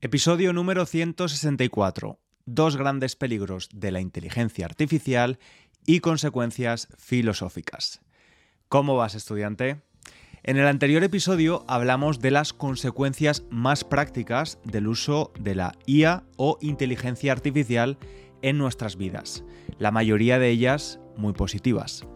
Episodio número 164. Dos grandes peligros de la inteligencia artificial y consecuencias filosóficas. ¿Cómo vas, estudiante? En el anterior episodio hablamos de las consecuencias más prácticas del uso de la IA o inteligencia artificial en nuestras vidas, la mayoría de ellas muy positivas.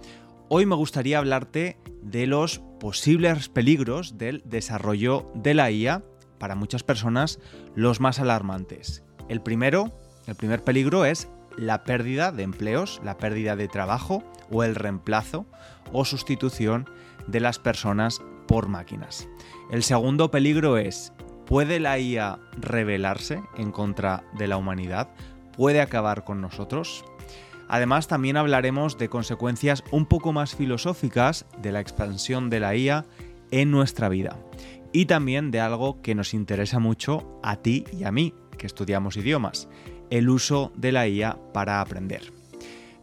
Hoy me gustaría hablarte de los posibles peligros del desarrollo de la IA para muchas personas los más alarmantes. El primero, el primer peligro es la pérdida de empleos, la pérdida de trabajo o el reemplazo o sustitución de las personas por máquinas. El segundo peligro es, ¿puede la IA rebelarse en contra de la humanidad? ¿Puede acabar con nosotros? Además, también hablaremos de consecuencias un poco más filosóficas de la expansión de la IA en nuestra vida y también de algo que nos interesa mucho a ti y a mí, que estudiamos idiomas, el uso de la IA para aprender.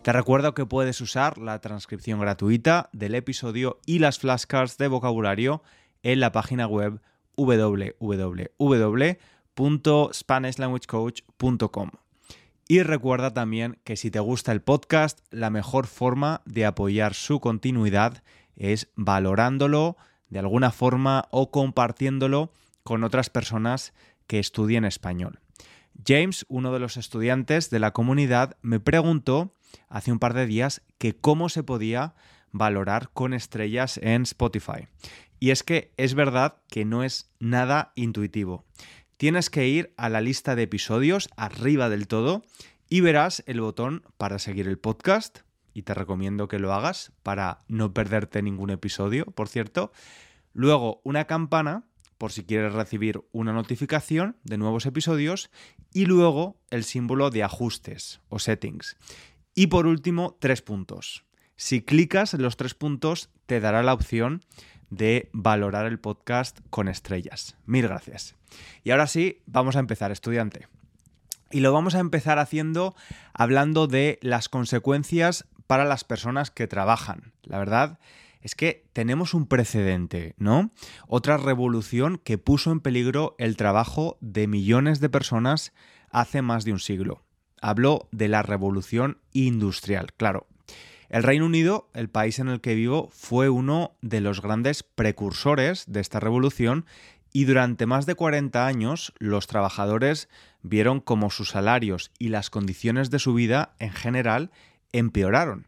Te recuerdo que puedes usar la transcripción gratuita del episodio y las flashcards de vocabulario en la página web www.spanishlanguagecoach.com. Y recuerda también que si te gusta el podcast, la mejor forma de apoyar su continuidad es valorándolo, de alguna forma o compartiéndolo con otras personas que estudien español. James, uno de los estudiantes de la comunidad, me preguntó hace un par de días que cómo se podía valorar con estrellas en Spotify. Y es que es verdad que no es nada intuitivo. Tienes que ir a la lista de episodios arriba del todo y verás el botón para seguir el podcast, y te recomiendo que lo hagas para no perderte ningún episodio, por cierto. Luego una campana por si quieres recibir una notificación de nuevos episodios y luego el símbolo de ajustes o settings. Y por último, tres puntos. Si clicas en los tres puntos, te dará la opción de valorar el podcast con estrellas. Mil gracias. Y ahora sí, vamos a empezar, estudiante. Y lo vamos a empezar haciendo hablando de las consecuencias para las personas que trabajan. La verdad es que tenemos un precedente, ¿no? Otra revolución que puso en peligro el trabajo de millones de personas hace más de un siglo. Hablo de la revolución industrial, claro. El Reino Unido, el país en el que vivo, fue uno de los grandes precursores de esta revolución y durante más de 40 años los trabajadores vieron como sus salarios y las condiciones de su vida en general empeoraron.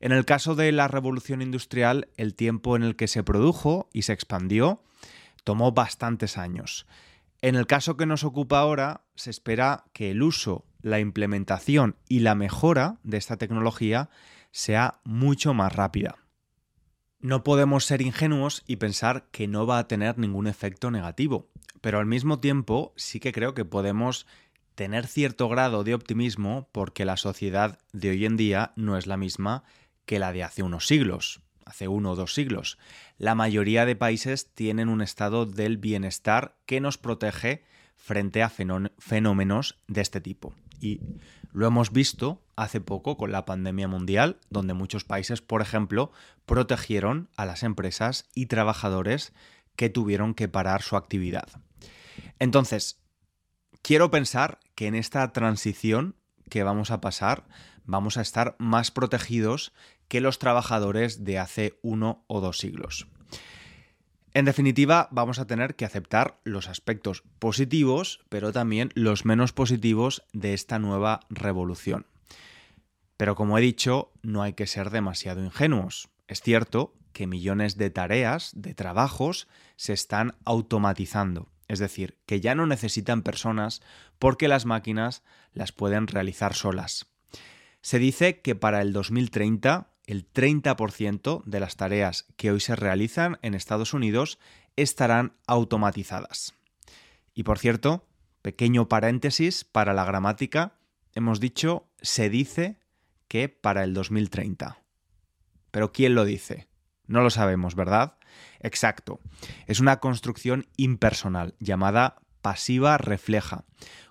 En el caso de la revolución industrial, el tiempo en el que se produjo y se expandió tomó bastantes años. En el caso que nos ocupa ahora, se espera que el uso, la implementación y la mejora de esta tecnología sea mucho más rápida. No podemos ser ingenuos y pensar que no va a tener ningún efecto negativo, pero al mismo tiempo sí que creo que podemos tener cierto grado de optimismo porque la sociedad de hoy en día no es la misma que la de hace unos siglos, hace uno o dos siglos. La mayoría de países tienen un estado del bienestar que nos protege frente a fenómenos de este tipo. Y lo hemos visto hace poco con la pandemia mundial, donde muchos países, por ejemplo, protegieron a las empresas y trabajadores que tuvieron que parar su actividad. Entonces, quiero pensar que en esta transición que vamos a pasar vamos a estar más protegidos que los trabajadores de hace uno o dos siglos. En definitiva, vamos a tener que aceptar los aspectos positivos, pero también los menos positivos de esta nueva revolución. Pero como he dicho, no hay que ser demasiado ingenuos. Es cierto que millones de tareas, de trabajos, se están automatizando. Es decir, que ya no necesitan personas porque las máquinas las pueden realizar solas. Se dice que para el 2030 el 30% de las tareas que hoy se realizan en Estados Unidos estarán automatizadas. Y por cierto, pequeño paréntesis para la gramática, hemos dicho se dice que para el 2030. Pero ¿quién lo dice? No lo sabemos, ¿verdad? Exacto. Es una construcción impersonal llamada pasiva refleja.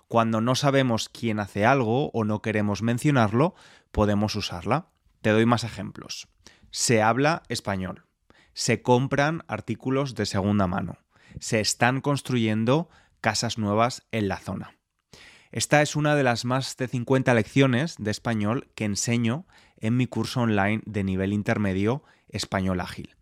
Cuando no sabemos quién hace algo o no queremos mencionarlo, podemos usarla. Te doy más ejemplos. Se habla español. Se compran artículos de segunda mano. Se están construyendo casas nuevas en la zona. Esta es una de las más de 50 lecciones de español que enseño en mi curso online de nivel intermedio Español Ágil.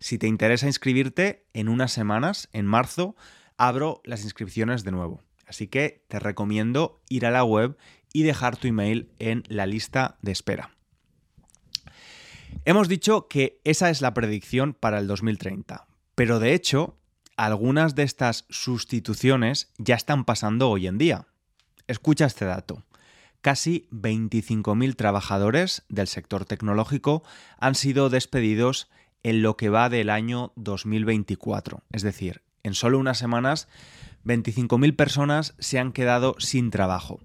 Si te interesa inscribirte, en unas semanas, en marzo, abro las inscripciones de nuevo. Así que te recomiendo ir a la web y dejar tu email en la lista de espera. Hemos dicho que esa es la predicción para el 2030, pero de hecho, algunas de estas sustituciones ya están pasando hoy en día. Escucha este dato. Casi 25.000 trabajadores del sector tecnológico han sido despedidos en lo que va del año 2024. Es decir, en solo unas semanas 25.000 personas se han quedado sin trabajo.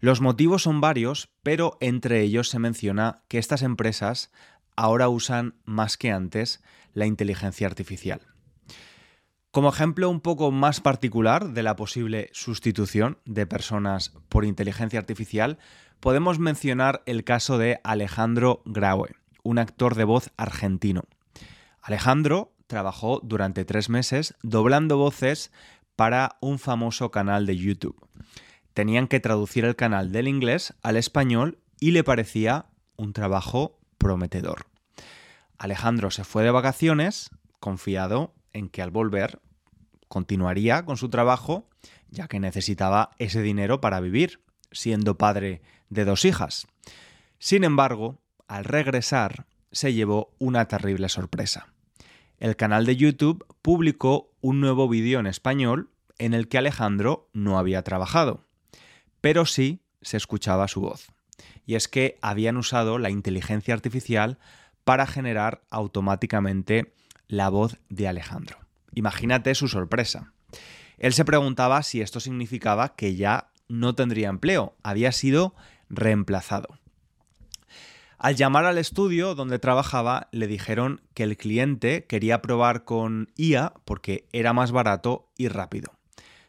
Los motivos son varios, pero entre ellos se menciona que estas empresas ahora usan más que antes la inteligencia artificial. Como ejemplo un poco más particular de la posible sustitución de personas por inteligencia artificial, podemos mencionar el caso de Alejandro Graue, un actor de voz argentino. Alejandro trabajó durante tres meses doblando voces para un famoso canal de YouTube. Tenían que traducir el canal del inglés al español y le parecía un trabajo prometedor. Alejandro se fue de vacaciones confiado en que al volver continuaría con su trabajo, ya que necesitaba ese dinero para vivir, siendo padre de dos hijas. Sin embargo, al regresar, se llevó una terrible sorpresa. El canal de YouTube publicó un nuevo vídeo en español en el que Alejandro no había trabajado, pero sí se escuchaba su voz. Y es que habían usado la inteligencia artificial para generar automáticamente la voz de Alejandro. Imagínate su sorpresa. Él se preguntaba si esto significaba que ya no tendría empleo, había sido reemplazado. Al llamar al estudio donde trabajaba, le dijeron que el cliente quería probar con IA porque era más barato y rápido.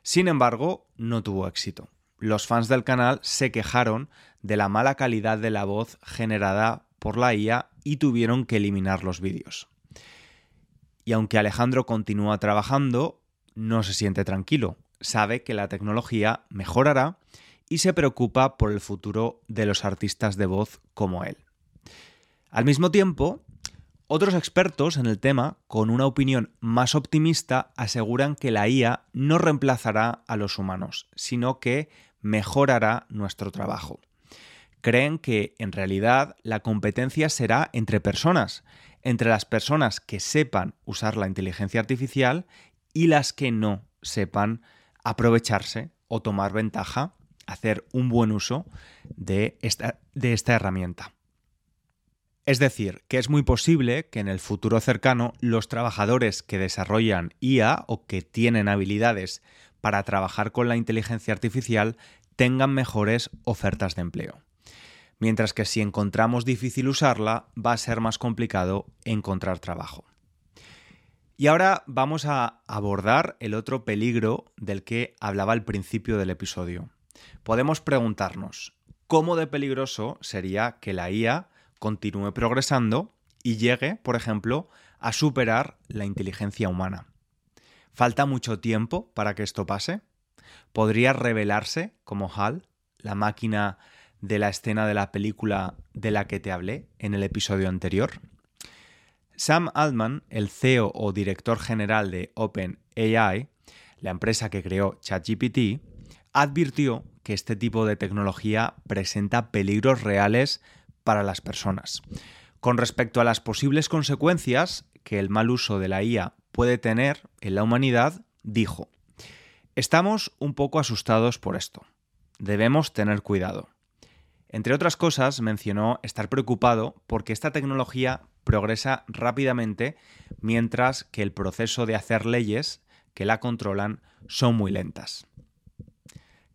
Sin embargo, no tuvo éxito. Los fans del canal se quejaron de la mala calidad de la voz generada por la IA y tuvieron que eliminar los vídeos. Y aunque Alejandro continúa trabajando, no se siente tranquilo. Sabe que la tecnología mejorará y se preocupa por el futuro de los artistas de voz como él. Al mismo tiempo, otros expertos en el tema, con una opinión más optimista, aseguran que la IA no reemplazará a los humanos, sino que mejorará nuestro trabajo. Creen que, en realidad, la competencia será entre personas, entre las personas que sepan usar la inteligencia artificial y las que no sepan aprovecharse o tomar ventaja, hacer un buen uso de esta, herramienta. Es decir, que es muy posible que en el futuro cercano los trabajadores que desarrollan IA o que tienen habilidades para trabajar con la inteligencia artificial tengan mejores ofertas de empleo mientras que si encontramos difícil usarla, va a ser más complicado encontrar trabajo. Y ahora vamos a abordar el otro peligro del que hablaba al principio del episodio. Podemos preguntarnos, ¿cómo de peligroso sería que la IA continúe progresando y llegue, por ejemplo, a superar la inteligencia humana? ¿Falta mucho tiempo para que esto pase? ¿Podría revelarse como HAL, la máquina de la escena de la película de la que te hablé en el episodio anterior? Sam Altman, el CEO o director general de OpenAI, la empresa que creó ChatGPT, advirtió que este tipo de tecnología presenta peligros reales para las personas. Con respecto a las posibles consecuencias que el mal uso de la IA puede tener en la humanidad, dijo, Estamos un poco asustados por esto. Debemos tener cuidado. Entre otras cosas, mencionó estar preocupado porque esta tecnología progresa rápidamente mientras que el proceso de hacer leyes que la controlan son muy lentas.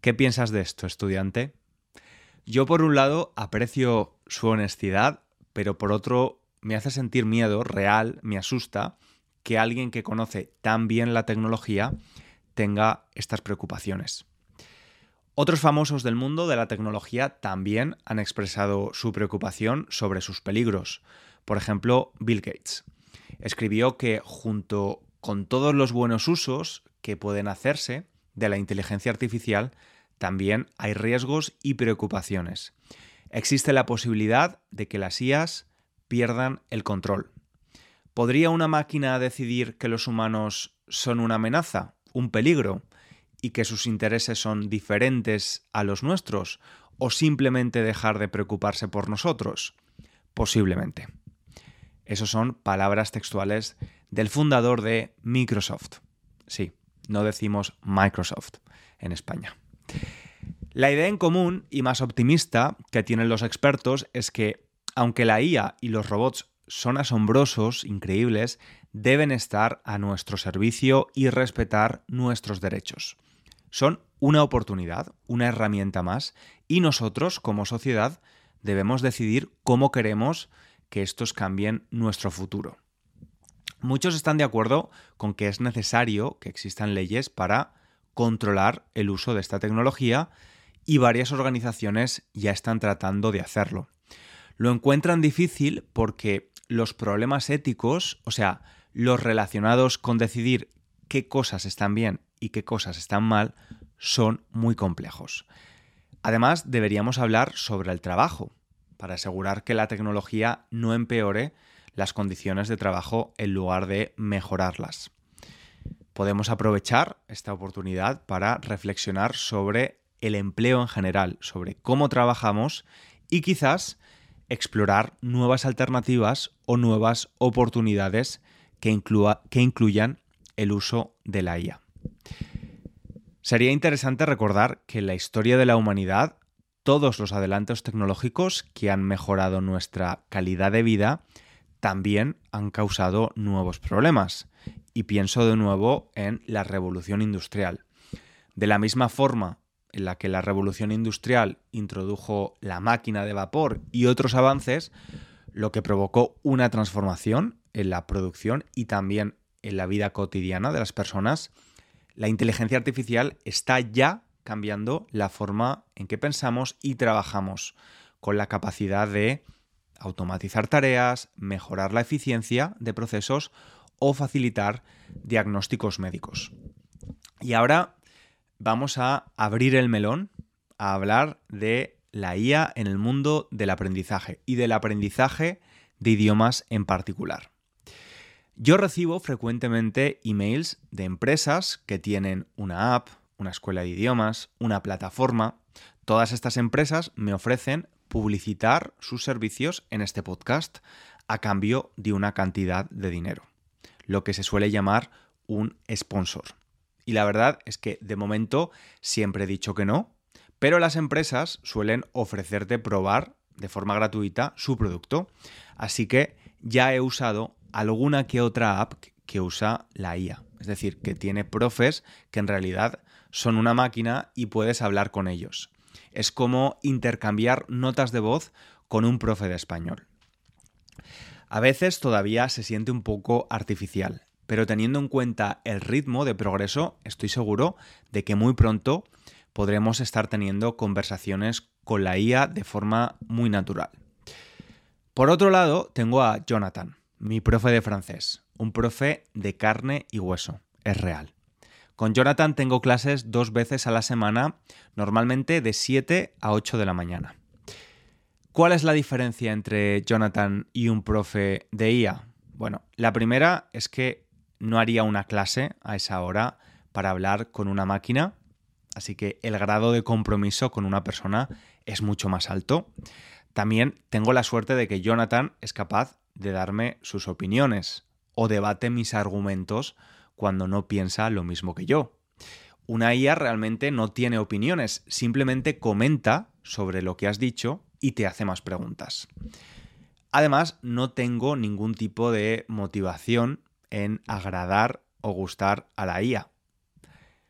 ¿Qué piensas de esto, estudiante? Yo por un lado aprecio su honestidad, pero por otro me hace sentir miedo real, me asusta que alguien que conoce tan bien la tecnología tenga estas preocupaciones. Otros famosos del mundo de la tecnología también han expresado su preocupación sobre sus peligros. Por ejemplo, Bill Gates. Escribió que junto con todos los buenos usos que pueden hacerse de la inteligencia artificial, también hay riesgos y preocupaciones. Existe la posibilidad de que las IAS pierdan el control. ¿Podría una máquina decidir que los humanos son una amenaza, un peligro, y que sus intereses son diferentes a los nuestros? ¿O simplemente dejar de preocuparse por nosotros? Posiblemente. Esas son palabras textuales del fundador de Microsoft. Sí, no decimos Microsoft en España. La idea en común y más optimista que tienen los expertos es que, aunque la IA y los robots son asombrosos, increíbles, deben estar a nuestro servicio y respetar nuestros derechos. Son una oportunidad, una herramienta más, y nosotros, como sociedad, debemos decidir cómo queremos que estos cambien nuestro futuro. Muchos están de acuerdo con que es necesario que existan leyes para controlar el uso de esta tecnología y varias organizaciones ya están tratando de hacerlo. Lo encuentran difícil porque los problemas éticos, o sea, los relacionados con decidir qué cosas están bien y qué cosas están mal, son muy complejos. Además, deberíamos hablar sobre el trabajo, para asegurar que la tecnología no empeore las condiciones de trabajo en lugar de mejorarlas. Podemos aprovechar esta oportunidad para reflexionar sobre el empleo en general, sobre cómo trabajamos y quizás explorar nuevas alternativas o nuevas oportunidades que, que incluyan el uso de la IA. Sería interesante recordar que en la historia de la humanidad todos los adelantos tecnológicos que han mejorado nuestra calidad de vida también han causado nuevos problemas. Y pienso de nuevo en la revolución industrial. De la misma forma en la que la revolución industrial introdujo la máquina de vapor y otros avances, lo que provocó una transformación en la producción y también en la vida cotidiana de las personas, la inteligencia artificial está ya cambiando la forma en que pensamos y trabajamos, con la capacidad de automatizar tareas, mejorar la eficiencia de procesos o facilitar diagnósticos médicos. Y ahora vamos a abrir el melón a hablar de la IA en el mundo del aprendizaje y del aprendizaje de idiomas en particular. Yo recibo frecuentemente emails de empresas que tienen una app, una escuela de idiomas, una plataforma. Todas estas empresas me ofrecen publicitar sus servicios en este podcast a cambio de una cantidad de dinero, lo que se suele llamar un sponsor. Y la verdad es que de momento siempre he dicho que no, pero las empresas suelen ofrecerte probar de forma gratuita su producto. Así que ya he usado alguna que otra app que usa la IA. Es decir, que tiene profes que en realidad son una máquina y puedes hablar con ellos es como intercambiar notas de voz con un profe de español. A veces todavía se siente un poco artificial, pero teniendo en cuenta el ritmo de progreso, estoy seguro de que muy pronto podremos estar teniendo conversaciones con la IA de forma muy natural. Por otro lado, tengo a Jonathan, mi profe de francés, un profe de carne y hueso, es real. Con Jonathan tengo clases dos veces a la semana, normalmente de 7 a 8 de la mañana. ¿Cuál es la diferencia entre Jonathan y un profe de IA? Bueno, la primera es que no haría una clase a esa hora para hablar con una máquina, así que el grado de compromiso con una persona es mucho más alto. También tengo la suerte de que Jonathan es capaz de darme sus opiniones o debate mis argumentos cuando no piensa lo mismo que yo. Una IA realmente no tiene opiniones, simplemente comenta sobre lo que has dicho y te hace más preguntas. Además, no tengo ningún tipo de motivación en agradar o gustar a la IA.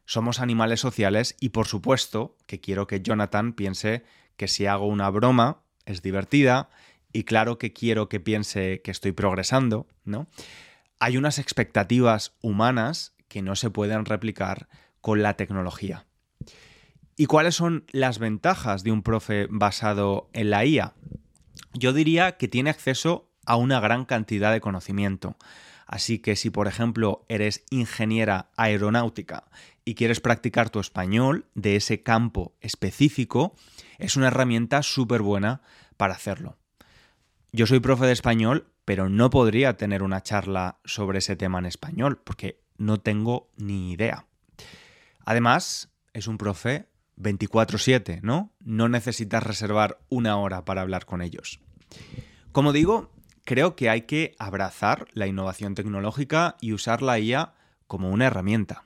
Somos animales sociales y por supuesto que quiero que Jonathan piense que si hago una broma es divertida y claro que quiero que piense que estoy progresando, ¿no? hay unas expectativas humanas que no se pueden replicar con la tecnología. ¿Y cuáles son las ventajas de un profe basado en la IA? Yo diría que tiene acceso a una gran cantidad de conocimiento. Así que si por ejemplo eres ingeniera aeronáutica y quieres practicar tu español de ese campo específico, es una herramienta súper buena para hacerlo. Yo soy profe de español, pero no podría tener una charla sobre ese tema en español, porque no tengo ni idea. Además, es un profe 24/7, ¿no? No necesitas reservar una hora para hablar con ellos. Como digo, creo que hay que abrazar la innovación tecnológica y usar la IA como una herramienta.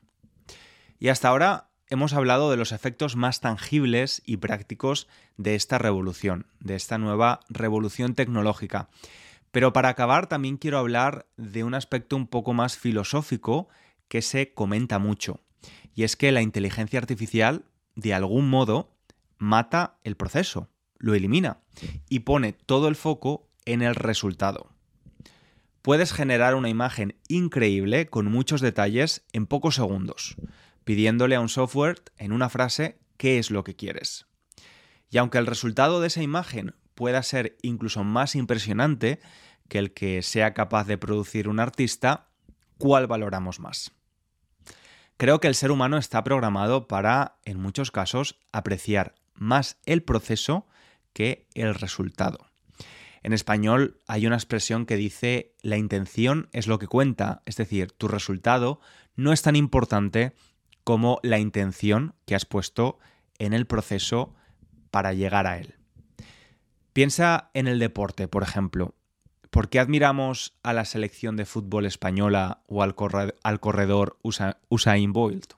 Y hasta ahora hemos hablado de los efectos más tangibles y prácticos de esta revolución, de esta nueva revolución tecnológica. Pero para acabar también quiero hablar de un aspecto un poco más filosófico que se comenta mucho. Y es que la inteligencia artificial, de algún modo, mata el proceso, lo elimina y pone todo el foco en el resultado. Puedes generar una imagen increíble con muchos detalles en pocos segundos, pidiéndole a un software en una frase qué es lo que quieres. Y aunque el resultado de esa imagen pueda ser incluso más impresionante que el que sea capaz de producir un artista, ¿cuál valoramos más? Creo que el ser humano está programado para, en muchos casos, apreciar más el proceso que el resultado. En español hay una expresión que dice la intención es lo que cuenta, es decir, tu resultado no es tan importante como la intención que has puesto en el proceso para llegar a él. Piensa en el deporte, por ejemplo. ¿Por qué admiramos a la selección de fútbol española o al, corredor Usain Bolt?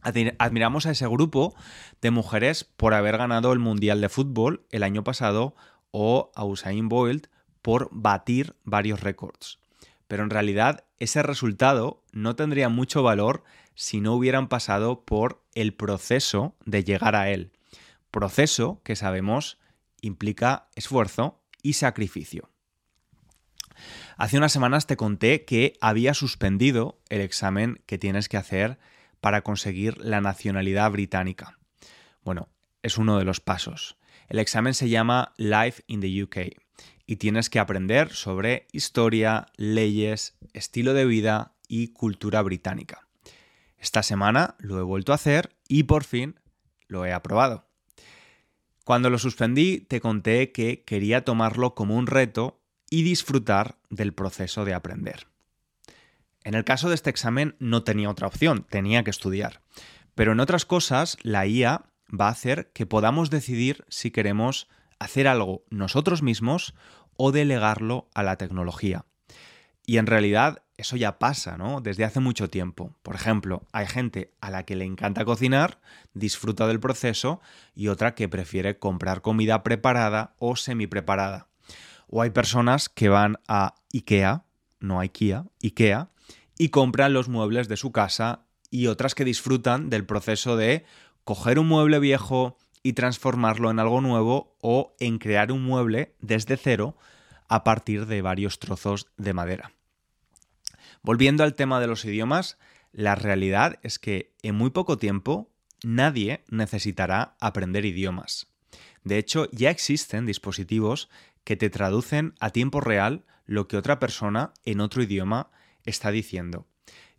Admiramos a ese grupo de mujeres por haber ganado el Mundial de Fútbol el año pasado o a Usain Bolt por batir varios récords. Pero en realidad ese resultado no tendría mucho valor si no hubieran pasado por el proceso de llegar a él. Proceso que sabemos implica esfuerzo y sacrificio. Hace unas semanas te conté que había suspendido el examen que tienes que hacer para conseguir la nacionalidad británica. Bueno, es uno de los pasos. El examen se llama Life in the UK y tienes que aprender sobre historia, leyes, estilo de vida y cultura británica. Esta semana lo he vuelto a hacer y por fin lo he aprobado. Cuando lo suspendí te conté que quería tomarlo como un reto y disfrutar del proceso de aprender. En el caso de este examen no tenía otra opción, tenía que estudiar. Pero en otras cosas, la IA va a hacer que podamos decidir si queremos hacer algo nosotros mismos o delegarlo a la tecnología. Y en realidad eso ya pasa, ¿no? Desde hace mucho tiempo. Por ejemplo, hay gente a la que le encanta cocinar, disfruta del proceso, y otra que prefiere comprar comida preparada o semi preparada. O hay personas que van a IKEA, no IKEA, IKEA, y compran los muebles de su casa y otras que disfrutan del proceso de coger un mueble viejo y transformarlo en algo nuevo o en crear un mueble desde cero a partir de varios trozos de madera. Volviendo al tema de los idiomas, la realidad es que en muy poco tiempo nadie necesitará aprender idiomas. De hecho, ya existen dispositivos que te traducen a tiempo real lo que otra persona en otro idioma está diciendo.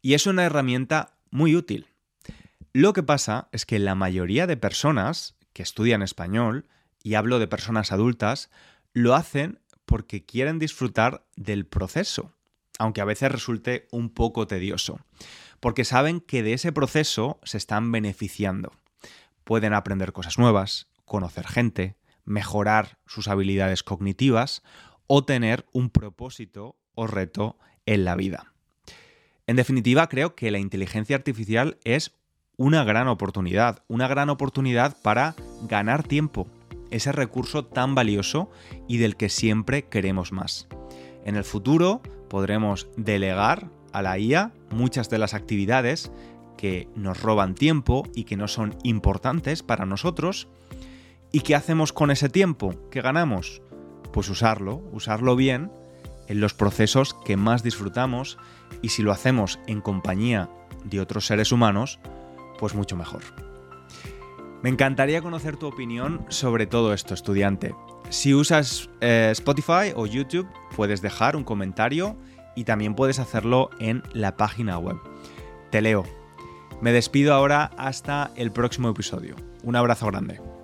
Y es una herramienta muy útil. Lo que pasa es que la mayoría de personas que estudian español, y hablo de personas adultas, lo hacen porque quieren disfrutar del proceso, aunque a veces resulte un poco tedioso, porque saben que de ese proceso se están beneficiando. Pueden aprender cosas nuevas, conocer gente, mejorar sus habilidades cognitivas o tener un propósito o reto en la vida. En definitiva, creo que la inteligencia artificial es una gran oportunidad, una gran oportunidad para ganar tiempo, ese recurso tan valioso y del que siempre queremos más. En el futuro podremos delegar a la IA muchas de las actividades que nos roban tiempo y que no son importantes para nosotros ¿Y qué hacemos con ese tiempo que ganamos? Pues usarlo, usarlo bien en los procesos que más disfrutamos y si lo hacemos en compañía de otros seres humanos, pues mucho mejor. Me encantaría conocer tu opinión sobre todo esto, estudiante. Si usas eh, Spotify o YouTube, puedes dejar un comentario y también puedes hacerlo en la página web. Te leo. Me despido ahora hasta el próximo episodio. Un abrazo grande.